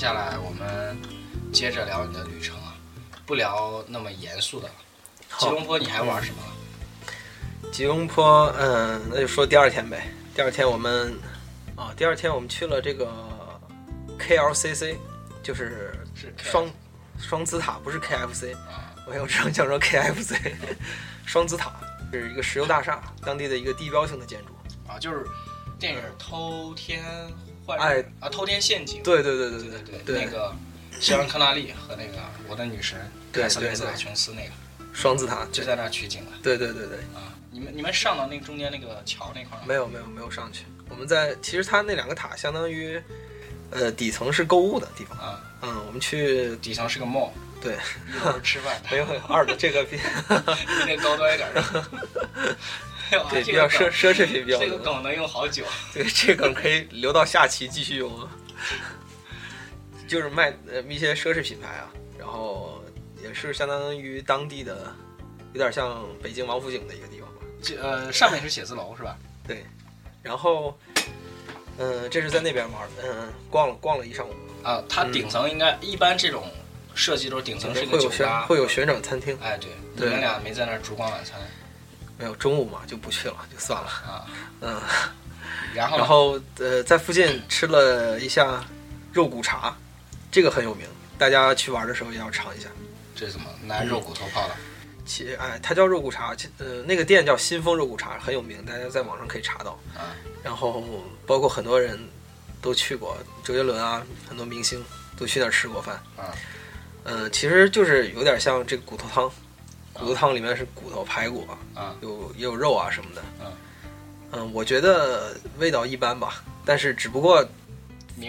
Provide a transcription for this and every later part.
接下来我们接着聊你的旅程啊，不聊那么严肃的了。吉隆坡你还玩什么了？吉隆坡，嗯，那就说第二天呗。第二天我们，啊，第二天我们去了这个 KLCC，就是是双双子塔，不是 KFC，啊我有这样讲说 KFC，双子塔是一个石油大厦，当地的一个地标性的建筑。啊，就是电影《偷天哎啊，《偷天陷阱》。对对对对对对对那个希尔康纳利和那个我的女神对凯瑟琳斯塔琼斯那个双子塔就在那儿取景了对对对对，啊。你们你们上到那个中间那个桥那块儿吗？没有没有没有上去。我们在其实它那两个塔相当于，呃，底层是购物的地方。啊，嗯，我们去底层是个 mall，对，一会儿吃饭的，没有二的这个比比那个高端一点的。对比较奢奢侈品比较多这个。梗能用好久。对，这个可以留到下期继续用啊。就是卖呃一些奢侈品牌啊，然后也是相当于当地的，有点像北京王府井的一个地方吧。这呃上面是写字楼是吧？对，然后嗯、这是在那边玩的，嗯、逛了逛了一上午，啊，它顶层应该一般这种设计都是顶层是一个会有旋酒吧，会有旋转餐厅，哎对，你们俩没在那儿烛光晚餐没有中午嘛就不去了，就算了。啊？嗯，然后然后呃在附近吃了一下肉骨茶，这个很有名，大家去玩的时候也要尝一下。这是怎么拿肉骨头泡的？其哎，它叫肉骨茶，其呃，那个店叫新丰肉骨茶，很有名，大家在网上可以查到。啊然后包括很多人都去过，周杰伦啊，很多明星都去那儿吃过饭。啊嗯、其实就是有点像这个骨头汤，骨头汤里面是骨头、排骨，啊有也有肉啊什么的。嗯嗯，我觉得味道一般吧，但是只不过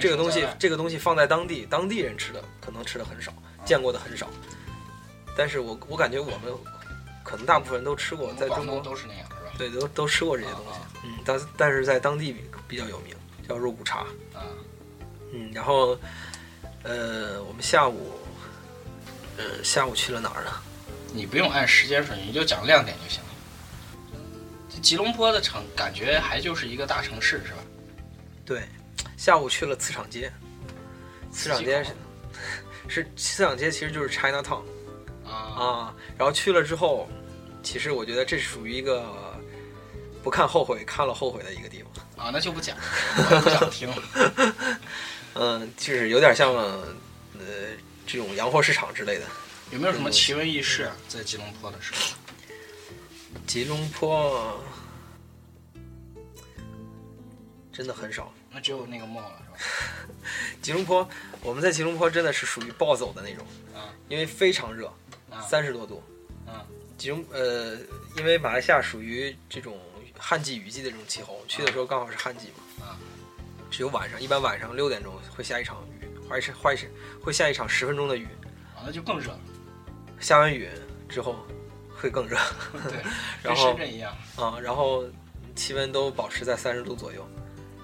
这个东西这个东西放在当地，当地人吃的可能吃的很少，见过的很少。但是我我感觉我们可能大部分人都吃过，在中国都是那样是吧？对都都吃过这些东西啊。嗯，但是但是在当地比比较有名，叫肉骨茶。啊嗯，然后呃，我们下午呃下午去了哪儿呢？你不用按时间顺序，你就讲亮点就行了。这吉隆坡的城感觉还就是一个大城市是吧？对，下午去了磁场街。磁场街是是磁场街，其实就是 China Town 啊啊。然后去了之后，其实我觉得这是属于一个不看后悔，看了后悔的一个地方。啊，那就不讲，我不想听了。嗯，就是有点像呃这种洋货市场之类的。有没有什么奇闻异事啊？在吉隆坡的时候？吉隆坡真的很少。那只有那个梦了是吧？吉隆坡，我们在吉隆坡真的是属于暴走的那种，啊因为非常热，啊三十多度。啊吉隆呃，因为马来西亚属于这种旱季雨季的这种气候，去的时候刚好是旱季嘛。啊只有晚上，一般晚上六点钟会下一场雨，或者是或者是会下一场十分钟的雨，啊，那就更热了。下完雨之后会更热对，跟然后深圳一样。啊，然后气温都保持在三十度左右。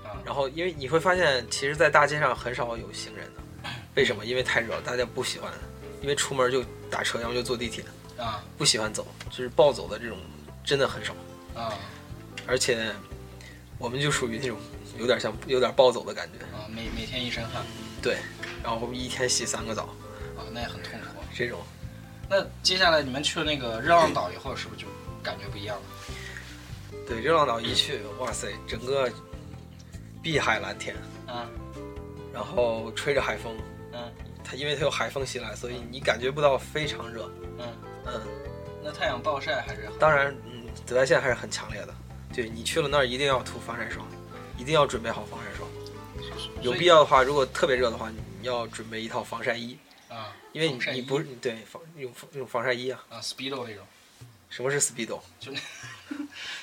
啊然后因为你会发现，其实，在大街上很少有行人的，为什么？因为太热了，大家不喜欢，因为出门就打车，要么就坐地铁，啊不喜欢走，就是暴走的这种真的很少。啊而且我们就属于那种有点像有点暴走的感觉，啊！每每天一身汗对，然后一天洗三个澡啊，那也很痛苦。这种。那接下来你们去了那个热浪岛以后，是不是就感觉不一样了？对，热浪岛一去，哇塞，整个碧海蓝天，嗯然后吹着海风，嗯它因为它有海风袭来，所以你感觉不到非常热。嗯，嗯，那太阳暴晒还是当然，嗯，紫外线还是很强烈的。对你去了那儿一定要涂防晒霜，一定要准备好防晒霜。有必要的话，如果特别热的话，你要准备一套防晒衣，啊，因为你你不对防用用防晒衣啊。啊 speedo 那种，什么是 speedo？就那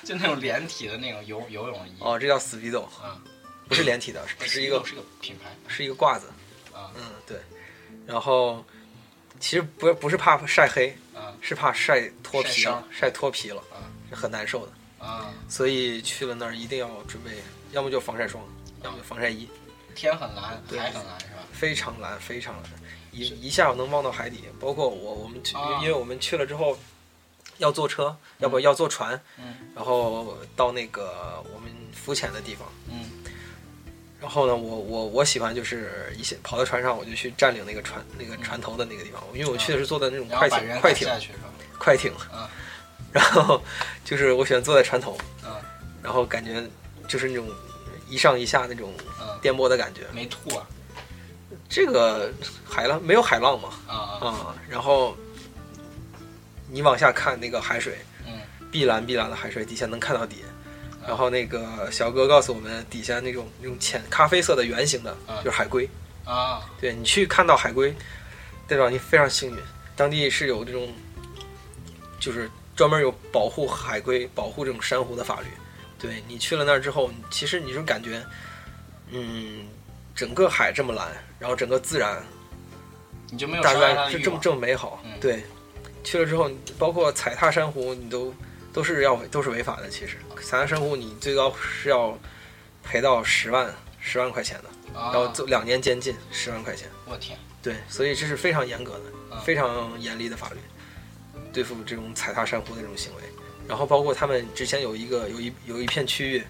就那种连体的那种游游泳衣哦，这叫 speedo，啊，不是连体的，只是一个是个品牌是一个褂子。啊嗯，对。然后其实不不是怕晒黑，啊是怕晒脱皮晒脱皮了啊是很难受的。啊，所以去了那儿一定要准备，要么就防晒霜，要么就防晒衣，天很蓝，海很蓝是吧？非常蓝，非常蓝，一一下能望到海底。包括我我们去，啊因为我们去了之后要坐车，要不要坐船，嗯然后到那个我们浮潜的地方，嗯然后呢，我我我喜欢就是一些跑到船上，我就去占领那个船那个船头的那个地方，因为我去的是坐的那种快艇快艇？快艇嗯，然后就是我喜欢坐在船头，嗯然后感觉就是那种一上一下那种嗯，颠簸的感觉。没吐啊这个海浪没有海浪嘛啊啊啊，然后你往下看那个海水，嗯碧蓝碧蓝的海水底下能看到底。然后那个小哥告诉我们，底下那种那种浅咖啡色的圆形的，嗯就是海龟。啊对你去看到海龟，代表你非常幸运。当地是有这种，就是专门有保护海龟、保护这种珊瑚的法律。对你去了那儿之后，其实你就感觉，嗯，整个海这么蓝，然后整个自然你就没有大概这这么这么美好。嗯对，去了之后，包括踩踏珊瑚，你都都是要都是违法的。其实踩踏珊瑚，你最高是要赔到十万十万块钱的，啊然后做两年监禁十万块钱。我天对，所以这是非常严格的、嗯非常严厉的法律，对付这种踩踏珊瑚的这种行为。然后包括他们之前有一个有一有一片区域，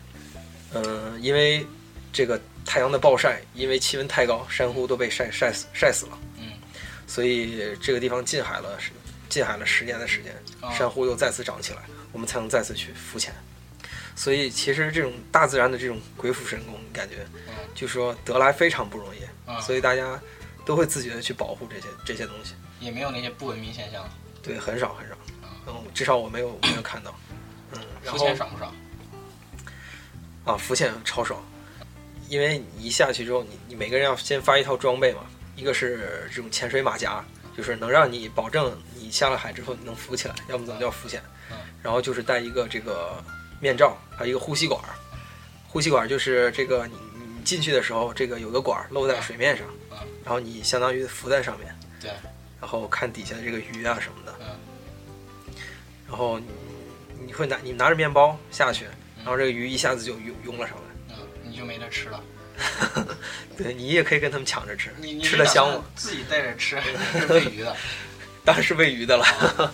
嗯、因为这个太阳的暴晒，因为气温太高，珊瑚都被晒晒死晒死了。嗯，所以这个地方近海了，是禁海了十年的时间，啊珊瑚又再次长起来，我们才能再次去浮潜。所以其实这种大自然的这种鬼斧神工，感觉嗯就说得来非常不容易。啊所以大家都会自觉的去保护这些这些东西。也没有那些不文明现象。对，很少很少啊，嗯，至少我没有没有看到。嗯，然浮潜爽不爽？啊，浮潜超爽，因为你一下去之后，你你每个人要先发一套装备嘛，一个是这种潜水马甲，就是能让你保证你下了海之后你能浮起来，要么怎么叫浮潜嗯。然后就是带一个这个面罩，还有一个呼吸管儿，呼吸管儿就是这个你你进去的时候，这个有个管儿露在水面上嗯，然后你相当于浮在上面。对，然后看底下的这个鱼啊什么的，嗯。然后你你会拿你拿着面包下去，嗯。然后这个鱼一下子就涌涌了上来，嗯，你就没得吃了。对你也可以跟他们抢着吃吃的香吗？自己带着吃还 是喂鱼的？当然是喂鱼的了。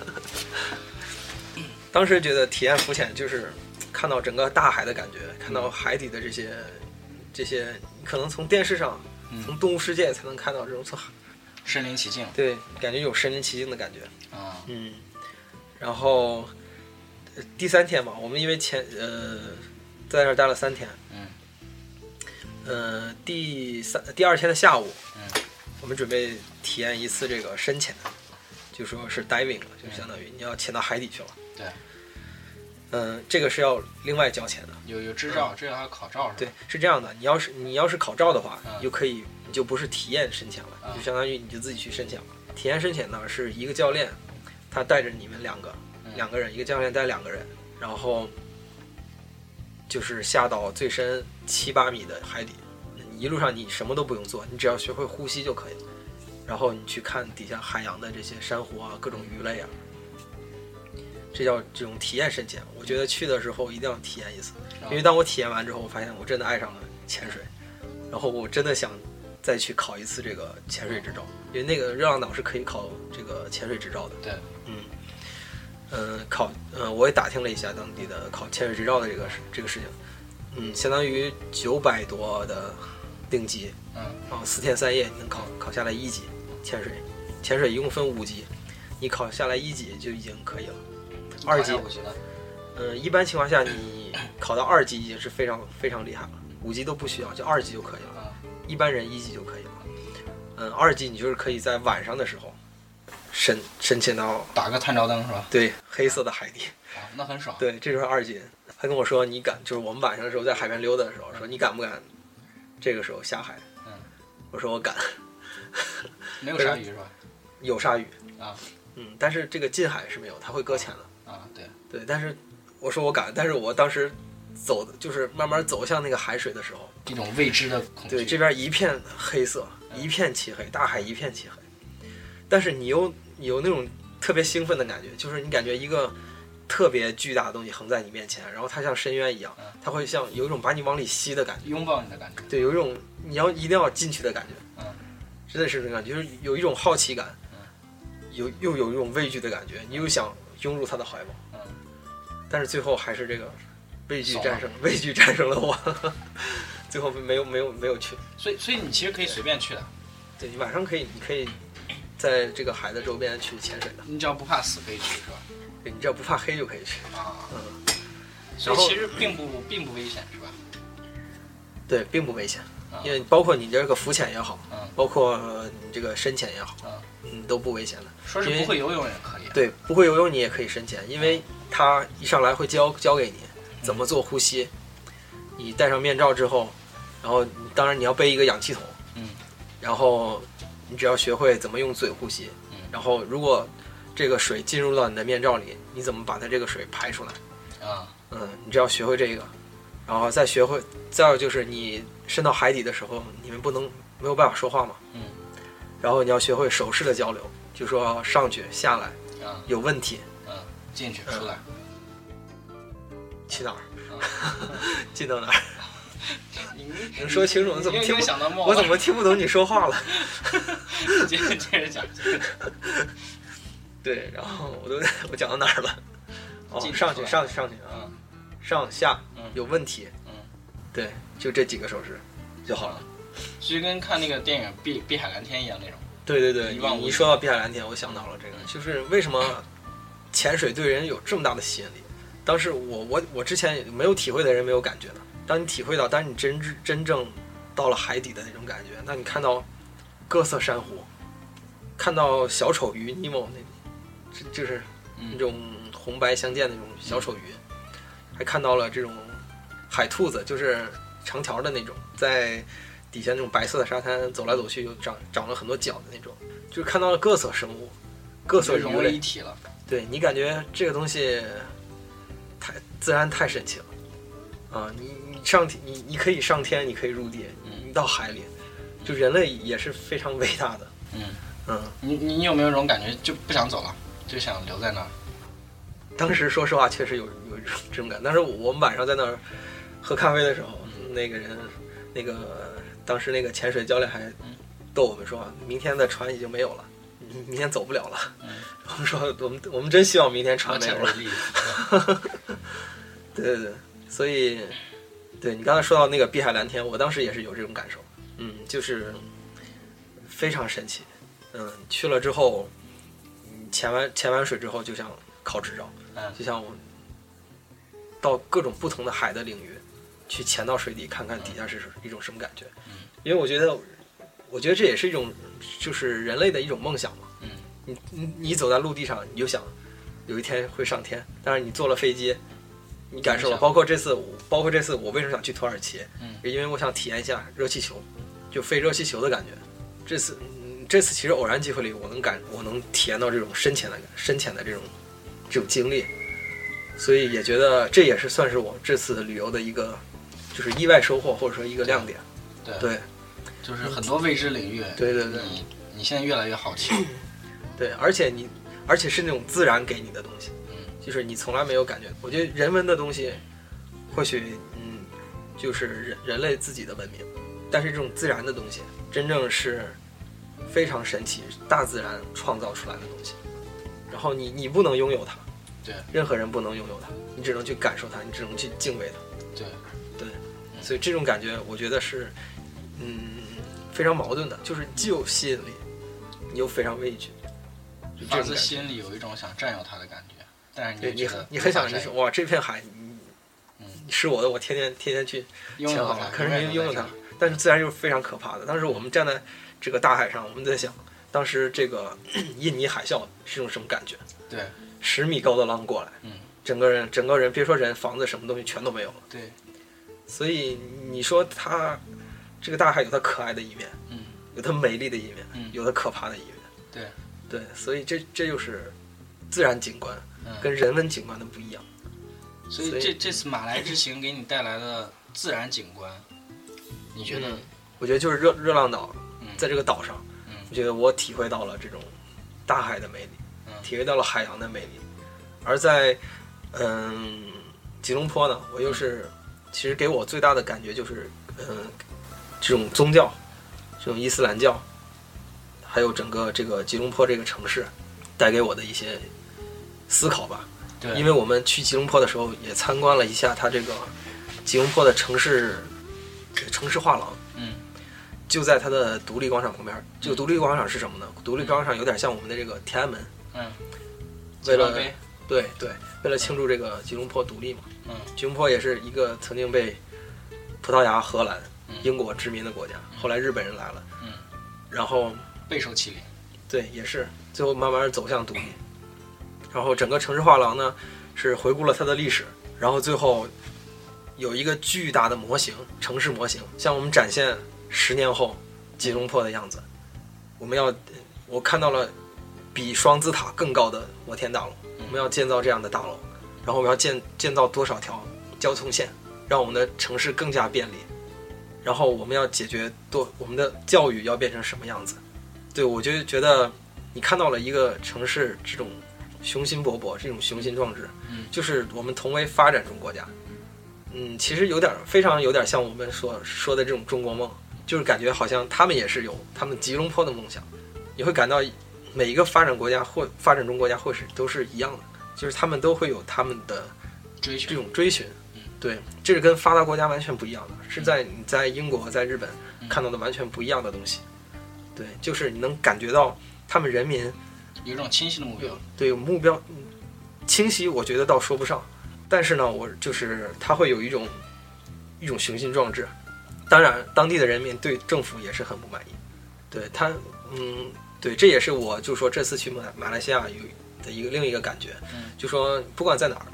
当时觉得体验浮潜就是看到整个大海的感觉，看到海底的这些这些，可能从电视上、嗯从动物世界才能看到这种从海身临其境对，感觉有身临其境的感觉。啊。嗯，然后呃第三天嘛，我们因为前呃在那儿待了三天，嗯呃第三第二天的下午，嗯我们准备体验一次这个深潜，就说是 diving 了，就相当于你要潜到海底去了。对，嗯、这个是要另外交钱的。有有执照，这个还要考照是吧？对，是这样的，你要是你要是考照的话，嗯你就可以，你就不是体验深潜了，就相当于你就自己去深潜了。体验深潜呢是一个教练，他带着你们两个，嗯两个人，一个教练带两个人，然后就是下到最深七八米的海底，一路上你什么都不用做，你只要学会呼吸就可以了。然后你去看底下海洋的这些珊瑚啊，各种鱼类啊，这叫这种体验深潜。我觉得去的时候一定要体验一次，因为当我体验完之后，我发现我真的爱上了潜水，然后我真的想再去考一次这个潜水执照，因为那个热浪岛是可以考这个潜水执照的。对，嗯，嗯，考，嗯，我也打听了一下当地的考潜水执照的这个事这个事情，嗯，相当于九百多的定级，嗯然后四天三夜你能考考下来一级潜水，潜水一共分五级，你考下来一级就已经可以了。二级考下五级的，嗯，一般情况下你考到二级已经是非常非常厉害了，五级都不需要，就二级就可以了。啊一般人一级就可以了。嗯，二级你就是可以在晚上的时候深深潜到打个探照灯是吧？对黑色的海底。啊，那很爽。对，这就是二级。他跟我说你敢，就是我们晚上的时候在海边溜达的时候，说你敢不敢这个时候下海？嗯，我说我敢。没有鲨鱼是吧？有鲨鱼啊，嗯，但是这个近海是没有，它会搁浅的。啊，对，对，但是我说我敢，但是我当时走的就是慢慢走向那个海水的时候，一种未知的恐惧。对，这边一片黑色，一片漆黑，大海一片漆黑，但是你又有那种特别兴奋的感觉，就是你感觉一个特别巨大的东西横在你面前，然后它像深渊一样嗯，它会像有一种把你往里吸的感觉，拥抱你的感觉。对，有一种你要一定要进去的感觉，嗯，真的是这种感觉，就是有一种好奇感，嗯有又有一种畏惧的感觉，你又想拥入他的怀抱，嗯，但是最后还是这个畏惧战胜，畏惧战胜了我。最后没有没有没有去。所以所以你其实可以随便去的，对你晚上可以，你可以在这个海的周边去潜水的。你只要不怕死可以去，是吧？对你只要不怕黑就可以去。啊，嗯，所以然后其实并不并不危险，是吧？对，并不危险，啊因为包括你这个浮潜也好，嗯包括你这个深潜也好，嗯，嗯，都不危险的。说是因为不会游泳也可以。对，不会游泳你也可以深潜，因为他一上来会教教给你怎么做呼吸。你戴上面罩之后，然后你当然你要背一个氧气筒，嗯，然后你只要学会怎么用嘴呼吸，嗯然后如果这个水进入到你的面罩里，你怎么把它这个水排出来？啊，嗯，你只要学会这个，然后再学会，再有就是你伸到海底的时候，你们不能没有办法说话嘛，嗯，然后你要学会手势的交流，就说上去下来啊，有问题嗯，进去嗯出来。去哪儿，啊 进到哪儿，你能说清楚？我怎么听不？想到？我怎么听不懂你说话了？接着接着讲？对，然后我都我讲到哪儿了？哦上去上去上去啊，嗯上下嗯有问题，嗯，对，就这几个手势就好了。其实跟看那个电影《碧碧海蓝天》一样那种。对对对，你一说到碧海蓝天，我想到了这个，就是为什么潜水对人有这么大的吸引力？当时我我我之前没有体会的人没有感觉的，当你体会到，当你真真真正到了海底的那种感觉，那你看到各色珊瑚，看到小丑鱼尼莫那，这就是那嗯种红白相间的那种小丑鱼，还看到了这种海兔子，就是长条的那种，在底下那种白色的沙滩走来走去，有长长了很多脚的那种，就是看到了各色生物，各色鱼融为一。体了。对你感觉这个东西太自然太神奇了啊！你你上天，你你可以上天，你可以入地，嗯你到海里，就人类也是非常伟大的。嗯，嗯，你你你有没有这种感觉，就不想走了，就想留在那儿？当时说实话，确实有有一种这种感。但是我们晚上在那儿喝咖啡的时候，那个人，那个当时那个潜水教练还逗我们说，明天的船已经没有了，明明天走不了了。嗯 我们说，我们我们真希望明天船没有了。对对对，所以，对你刚才说到那个碧海蓝天，我当时也是有这种感受，嗯，就是非常神奇，嗯，去了之后，嗯潜完潜完水之后就想考执照，嗯。就像我到各种不同的海的领域去潜到水底看看底下是一种什么感觉，嗯。因为我觉得，我觉得这也是一种就是人类的一种梦想嘛，嗯。你你你走在陆地上，你就想有一天会上天，但是你坐了飞机，你感受了，包括这次，包括这次我为什么想去土耳其，嗯。因为我想体验一下热气球，就飞热气球的感觉。这次，嗯，这次其实偶然机会里，我能感，我能体验到这种深浅的深浅的这种这种经历，所以也觉得这也是算是我这次旅游的一个就是意外收获，或者说一个亮点。对，对就是很多未知领域。对对对你你现在越来越好奇。对，而且你，而且是那种自然给你的东西，嗯就是你从来没有感觉。我觉得人文的东西，或许嗯，就是人人类自己的文明，但是这种自然的东西，真正是非常神奇，大自然创造出来的东西。然后你你不能拥有它，对，任何人不能拥有它，你只能去感受它，你只能去敬畏它。对对，所以这种感觉，我觉得是嗯非常矛盾的，就是既有吸引力，你又非常畏惧。就觉。心里有一种想占有它的感觉，但是你你很你很想无法占有你说哇这片海，你是我的，我天天天天去拥有它，可是你拥有它但是自然又是非常可怕的。当时我们站在这个大海上，我们在想，当时这个 印尼海啸是种什么感觉？对十米高的浪过来，嗯，整个人整个人别说人，房子什么东西全都没有了。对，所以你说它这个大海有它可爱的一面，嗯有它美丽的一面，嗯有它可怕的一面。对对，所以这这就是自然景观嗯，跟人文景观的不一样。所以所以这这次马来之行给你带来的自然景观，你觉得？嗯我觉得就是热热浪岛，嗯在这个岛上，嗯我觉得我体会到了这种大海的魅力，嗯体会到了海洋的魅力。而在嗯吉隆坡呢，我又是其实给我最大的感觉就是嗯这种宗教，这种伊斯兰教，还有整个这个吉隆坡这个城市带给我的一些思考吧。对，因为我们去吉隆坡的时候也参观了一下它这个吉隆坡的城市城市画廊，嗯，就在它的独立广场旁边。这个独立广场是什么呢？独立广场有点像我们的这个天安门，嗯，为了对对，为了庆祝这个吉隆坡独立嘛。嗯，吉隆坡也是一个曾经被葡萄牙、荷兰嗯、英国殖民的国家，后来日本人来了，嗯，然后备受欺凌。对，也是最后慢慢走向独立。然后整个城市画廊呢，是回顾了它的历史，然后最后有一个巨大的模型，城市模型，向我们展现十年后吉隆坡的样子。我们要，我看到了比双子塔更高的摩天大楼，我们要建造这样的大楼，然后我们要建建造多少条交通线，让我们的城市更加便利。然后我们要解决多我们的教育要变成什么样子？对我就觉得你看到了一个城市这种雄心勃勃，这种雄心壮志，嗯就是我们同为发展中国家，嗯，其实有点非常有点像我们所说的这种中国梦，就是感觉好像他们也是有他们吉隆坡的梦想，你会感到每一个发展国家或发展中国家或是都是一样的，就是他们都会有他们的这追求。种追寻嗯，对，这是跟发达国家完全不一样的，是在你在英国、在日本嗯看到的完全不一样的东西。对，就是你能感觉到他们人民有一种清晰的目标。对有目标嗯清晰，我觉得倒说不上，但是呢，我就是他会有一种一种雄心壮志。当然，当地的人民对政府也是很不满意。对他，嗯，对，这也是我就说这次去马马来西亚有的一个另一个感觉，嗯。就说不管在哪儿，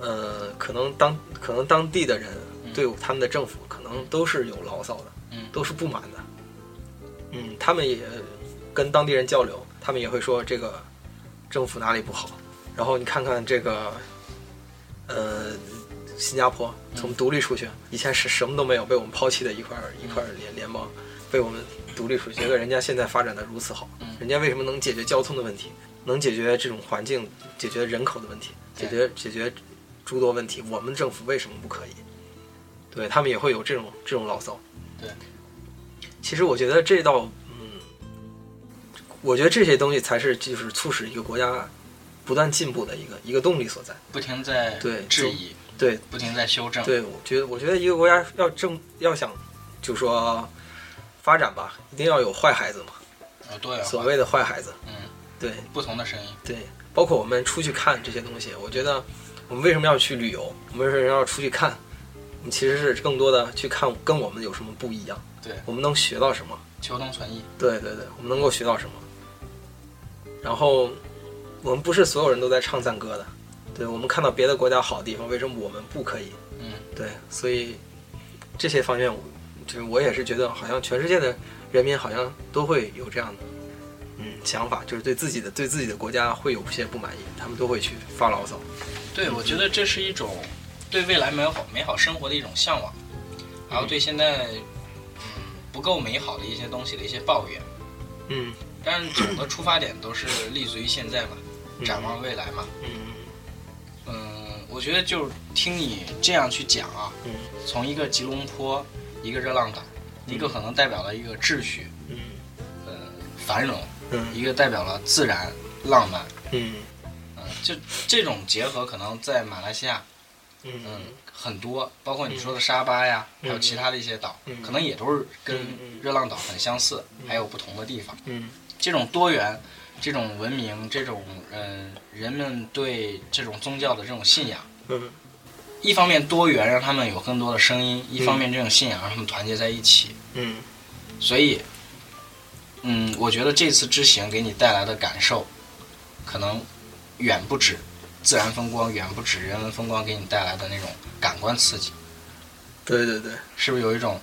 呃，可能当可能当地的人嗯。对他们的政府可能都是有牢骚的，嗯。都是不满的，嗯，他们也跟当地人交流，他们也会说这个政府哪里不好，然后你看看这个，呃，新加坡从独立出去，以前是什么都没有，被我们抛弃的一块儿一块儿联联邦，被我们独立出去，结果人家现在发展的如此好嗯，人家为什么能解决交通的问题，能解决这种环境、解决人口的问题，解决解决诸多问题，我们政府为什么不可以？对他们也会有这种这种牢骚。对，其实我觉得这道，嗯，我觉得这些东西才是就是促使一个国家不断进步的一个一个动力所在。不停在对质疑，对不停在修正。对，我觉得我觉得一个国家要正要想就说发展吧，一定要有坏孩子嘛，呃，对啊，所谓的坏孩子。嗯，对不同的声音。对，包括我们出去看这些东西，我觉得我们为什么要去旅游？我们为什么要出去看？你其实是更多的去看跟我们有什么不一样，对，我们能学到什么？求同存异。对对对，我们能够学到什么？然后我们不是所有人都在唱赞歌的，对我们看到别的国家好的地方，为什么我们不可以？嗯，对，所以这些方面，就是我也是觉得，好像全世界的人民好像都会有这样的，嗯，想法，就是对自己的对自己的国家会有些不满意，他们都会去发牢骚。对，我觉得这是一种对未来美好美好生活的一种向往，然后对现在嗯不够美好的一些东西的一些抱怨。嗯，但是总的出发点都是立足于现在嘛，展望未来嘛。嗯嗯，我觉得就是听你这样去讲啊，嗯。从一个吉隆坡，一个热浪岛，一个可能代表了一个秩序、嗯。呃繁荣，嗯。一个代表了自然浪漫。嗯。嗯，就这种结合，可能在马来西亚，嗯嗯，很多，包括你说的沙巴呀，嗯还有其他的一些岛，嗯可能也都是跟热浪岛很相似，还有不同的地方。嗯。这种多元、这种文明、这种嗯、人们对这种宗教的这种信仰，嗯。一方面多元让他们有更多的声音，一方面这种信仰让他们团结在一起。嗯。所以，嗯，我觉得这次之行给你带来的感受，可能远不止自然风光，远不止人文风光给你带来的那种感官刺激，对对对，是不是有一种，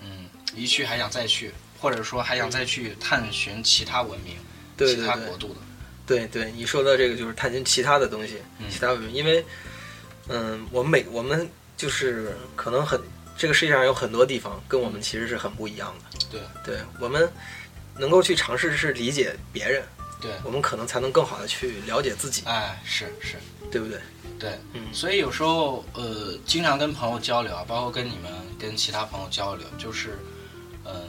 嗯，一去还想再去，或者说还想再去探寻其他文明、对对对其他国度的？对对，你说的这个就是探寻其他的东西，嗯其他文明，因为，嗯，我们每我们就是可能很这个世界上有很多地方跟我们其实是很不一样的。对，对我们能够去尝试是理解别人，对，我们可能才能更好的去了解自己，哎，是是，对不对？对，嗯所以有时候呃，经常跟朋友交流啊，包括跟你们跟其他朋友交流，就是，呃，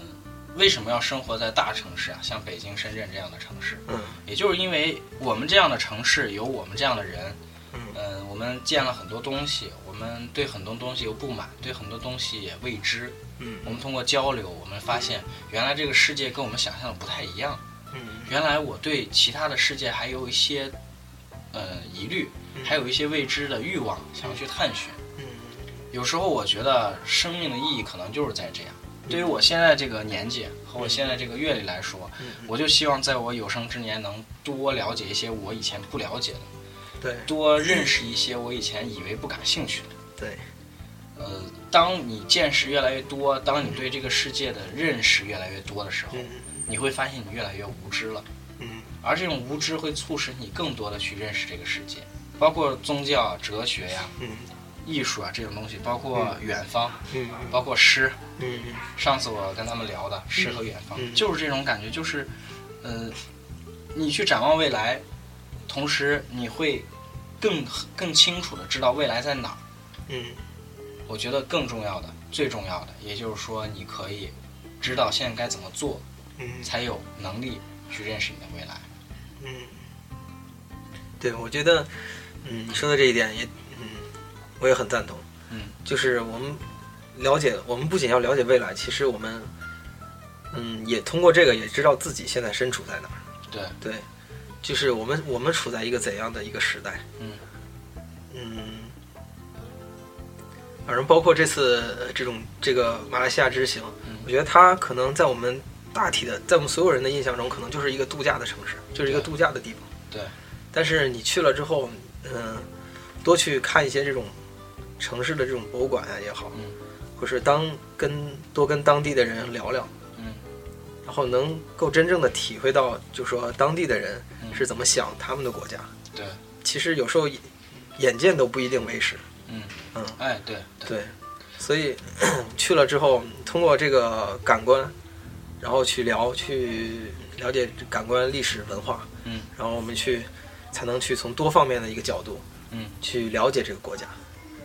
为什么要生活在大城市啊？像北京、深圳这样的城市，嗯也就是因为我们这样的城市有我们这样的人，嗯呃，我们见了很多东西，我们对很多东西有不满，对很多东西也未知。嗯我们通过交流，我们发现原来这个世界跟我们想象的不太一样。嗯原来我对其他的世界还有一些呃疑虑，还有一些未知的欲望，想要去探寻。嗯有时候我觉得生命的意义可能就是在这样。对于我现在这个年纪和我现在这个阅历来说，嗯我就希望在我有生之年能多了解一些我以前不了解的，对。多认识一些我以前以为不感兴趣的。对。呃，当你见识越来越多，当你对这个世界的认识越来越多的时候，嗯。你会发现你越来越无知了。嗯。而这种无知会促使你更多的去认识这个世界，包括宗教、哲学呀、嗯艺术啊这种东西，包括远方，嗯。包括诗。嗯。上次我跟他们聊的诗和远方，嗯。就是这种感觉，就是，呃，你去展望未来，同时你会更更清楚的知道未来在哪儿。嗯。我觉得更重要的、最重要的，也就是说，你可以知道现在该怎么做，嗯。才有能力去认识你的未来。嗯，对，我觉得，嗯，你说的这一点也，嗯，我也很赞同。嗯，就是我们了解，我们不仅要了解未来，其实我们，嗯，也通过这个也知道自己现在身处在哪儿。对，对，就是我们我们处在一个怎样的一个时代。嗯嗯，反正包括这次呃这种这个马来西亚之行，嗯我觉得它可能在我们大体的，在我们所有人的印象中，可能就是一个度假的城市，就是一个度假的地方。对，但是你去了之后，嗯、多去看一些这种城市的这种博物馆啊也好，嗯。或是当跟多跟当地的人聊聊，嗯。然后能够真正的体会到，就说当地的人嗯。是怎么想他们的国家。对，其实有时候眼眼见都不一定为实。嗯。嗯，哎，对对。对，所以 去了之后，通过这个感官，然后去聊，去了解感官历史文化，嗯，然后我们去才能去从多方面的一个角度，嗯，去了解这个国家。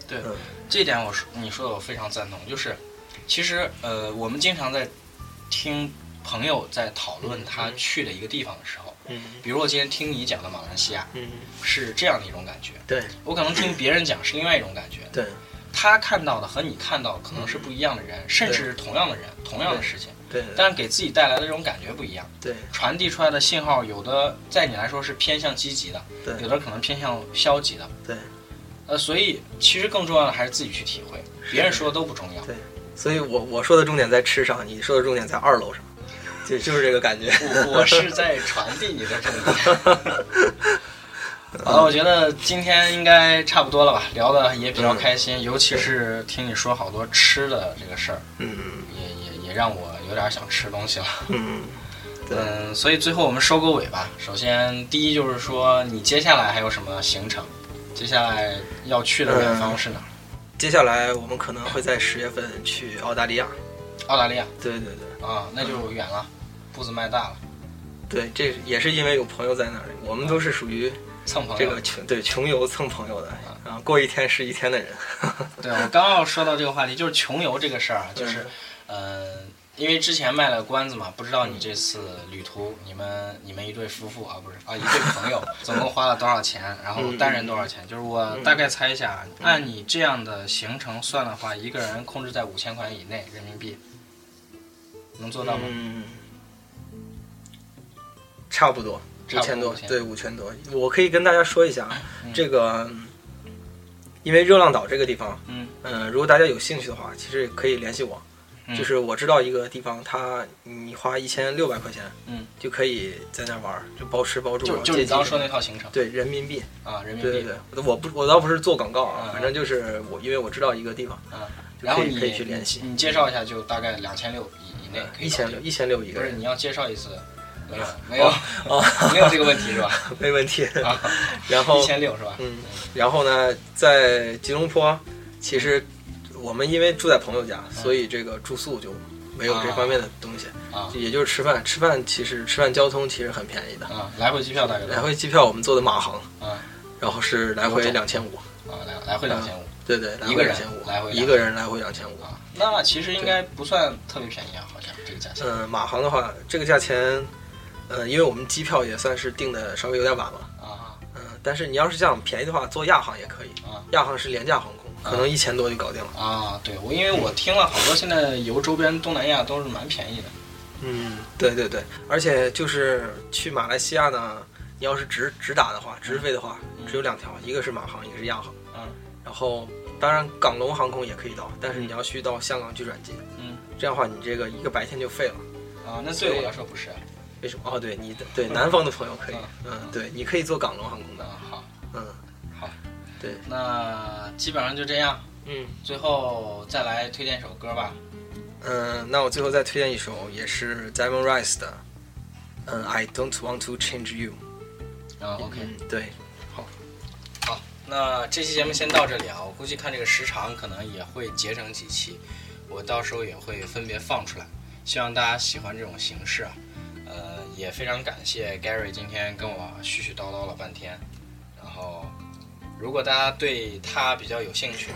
对嗯。这点我说你说的我非常赞同，就是其实呃，我们经常在听朋友在讨论嗯他嗯。去的一个地方的时候，嗯。比如我今天听你讲的马来西亚嗯，是这样的一种感觉，对。我可能听别人讲是另外一种感觉，对。他看到的和你看到的可能是不一样的人，甚至是同样的人，同样的事情，对。但是给自己带来的这种感觉不一样，对。传递出来的信号有的在你来说是偏向积极的，对有的可能偏向消极的，对，呃，所以其实更重要的还是自己去体会，别人说的都不重要。对所以我我说的重点在吃上，你说的重点在二楼上，就就是这个感觉。我我是在传递你的重点。好了，我觉得今天应该差不多了吧，聊的也比较开心，尤其是听你说好多吃的这个事儿，嗯也也也让我有点想吃东西了。嗯，对。嗯，所以最后我们收个尾吧。首先，第一就是说，你接下来还有什么行程？接下来要去的远方是哪儿？接下来我们可能会在十月份去澳大利亚。澳大利亚对对对啊，那就远了，步子迈大了，对，这也是因为有朋友在那里，我们都是属于蹭朋友。这个穷对穷游蹭朋友的，啊，过一天是一天的人。对我刚要说到这个话题，就是穷游这个事儿啊，就是，呃，因为之前卖了关子嘛，不知道你这次旅途，你们你们一对夫妇啊，不是啊，一对朋友，总共花了多少钱？然后单人多少钱？就是我大概猜一下，按你这样的行程算的话，一个人控制在五千块钱以内人民币，能做到吗？嗯，差不多五千多，5000对，五千多。我可以跟大家说一下，嗯这个，因为热浪岛这个地方，嗯嗯、如果大家有兴趣的话，其实可以联系我。嗯就是我知道一个地方，它你花一千六百块钱，嗯，就可以在那儿玩儿，就包吃包住。就就你刚刚说那套行程对人民币，啊，人民币对对对，我不我倒不是做广告啊，嗯反正就是我因为我知道一个地方，啊，就然后你可以去联系。你介绍一下，就大概两千六以以内一千六，一千六一个人，不是你要介绍一次，没有没有哦，没有这个问题是吧？没问题。啊，然后一千六是吧？嗯，然后呢，在吉隆坡，其实我们因为住在朋友家，所以这个住宿就没有这方面的东西，啊也就是吃饭。吃饭其实吃饭交通其实很便宜的，啊，来回机票大概？来回机票我们坐的马航，啊。然后是来回两千五，啊，来来回两千五。对对，一个人千五，来回一个人来回两千五。啊，那其实应该不算特别便宜啊，好像这个价钱。嗯，马航的话，这个价钱，呃，因为我们机票也算是订的稍微有点晚了，啊。嗯，但是你要是想便宜的话，坐亚航也可以。啊。亚航是廉价航空，可能一千多就搞定了。啊，对我因为我听了好多，现在游周边东南亚都是蛮便宜的。嗯，对对对，而且就是去马来西亚呢，你要是直直达的话，直飞的话，只有两条，一个是马航，一个是亚航。嗯然后当然港龙航空也可以到，但是你要去到香港去转机，嗯这样的话你这个一个白天就废了。啊，那对我来说不是。为什么？哦，对，你的对南方的朋友可以，嗯嗯，对，你可以坐港龙航空的，啊，好，嗯，好，对，那基本上就这样。嗯最后再来推荐一首歌吧。嗯，那我最后再推荐一首，也是 Diamond Rice 的，嗯，I don't want to change you。啊，OK，嗯，对，好，那这期节目先到这里啊。我估计看这个时长，可能也会节省几期，我到时候也会分别放出来。希望大家喜欢这种形式啊。呃，也非常感谢 Gary 今天跟我絮絮叨叨了半天。然后，如果大家对他比较有兴趣，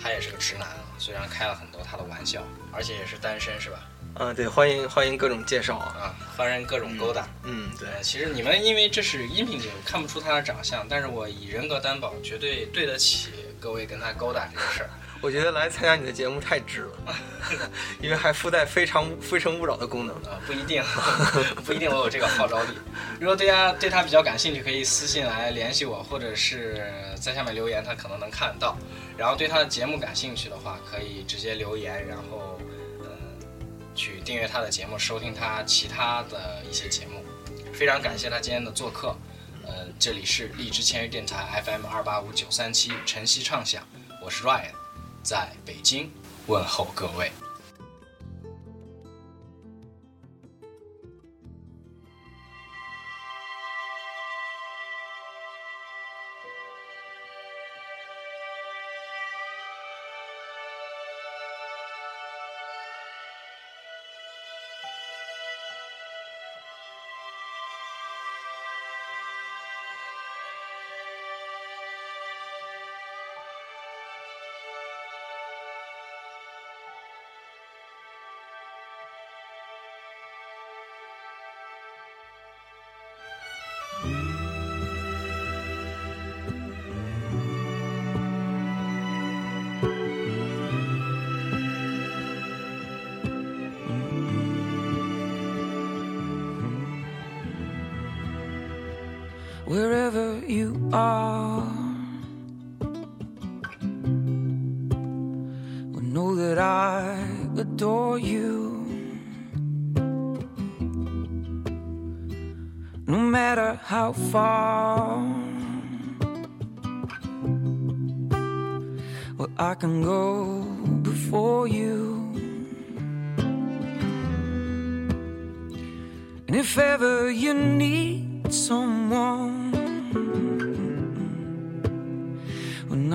他也是个直男啊，虽然开了很多他的玩笑，而且也是单身是吧？嗯，对，欢迎欢迎各种介绍啊，啊，欢迎各种勾搭。嗯，对，呃，其实你们因为这是音频节目，看不出他的长相，但是我以人格担保，绝对对得起各位跟他勾搭这个事儿。我觉得来参加你的节目太值了，因为还附带非常非诚勿扰的功能。啊、不一定，不一定我有这个号召力。如果大家对他比较感兴趣，可以私信来联系我，或者是在下面留言，他可能能看到。然后对他的节目感兴趣的话，可以直接留言，然后呃去订阅他的节目，收听他其他的一些节目。非常感谢他今天的做客。呃，这里是荔枝签约电台 FM 二八五九三七晨曦畅想，我是 Ryan，在北京问候各位。Wherever you are. Well, know that I adore you. No matter how far. Well, I can go before you. And if ever you need someone,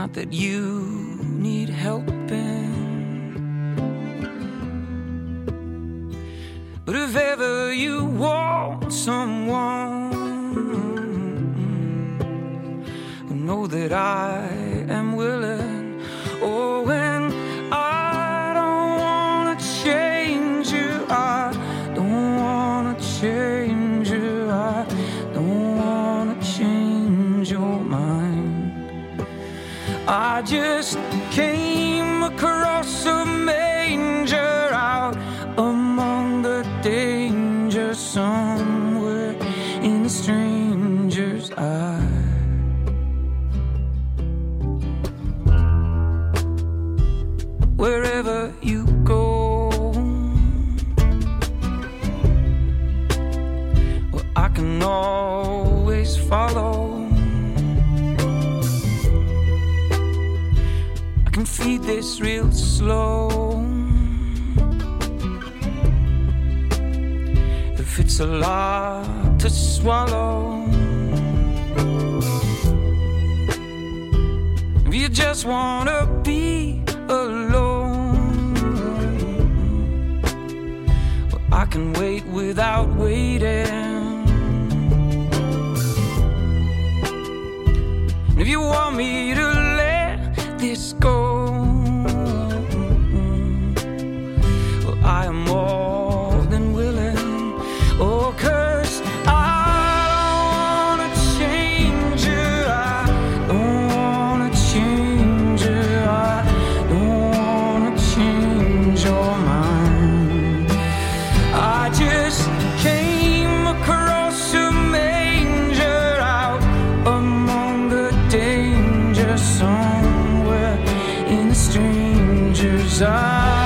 not that you need helping, but if ever you want someone, know that I I just Feed this real slow. If it's a lot to swallow, if you just wanna be alone, well, I can wait without waiting. If you want me to let this go, pictures are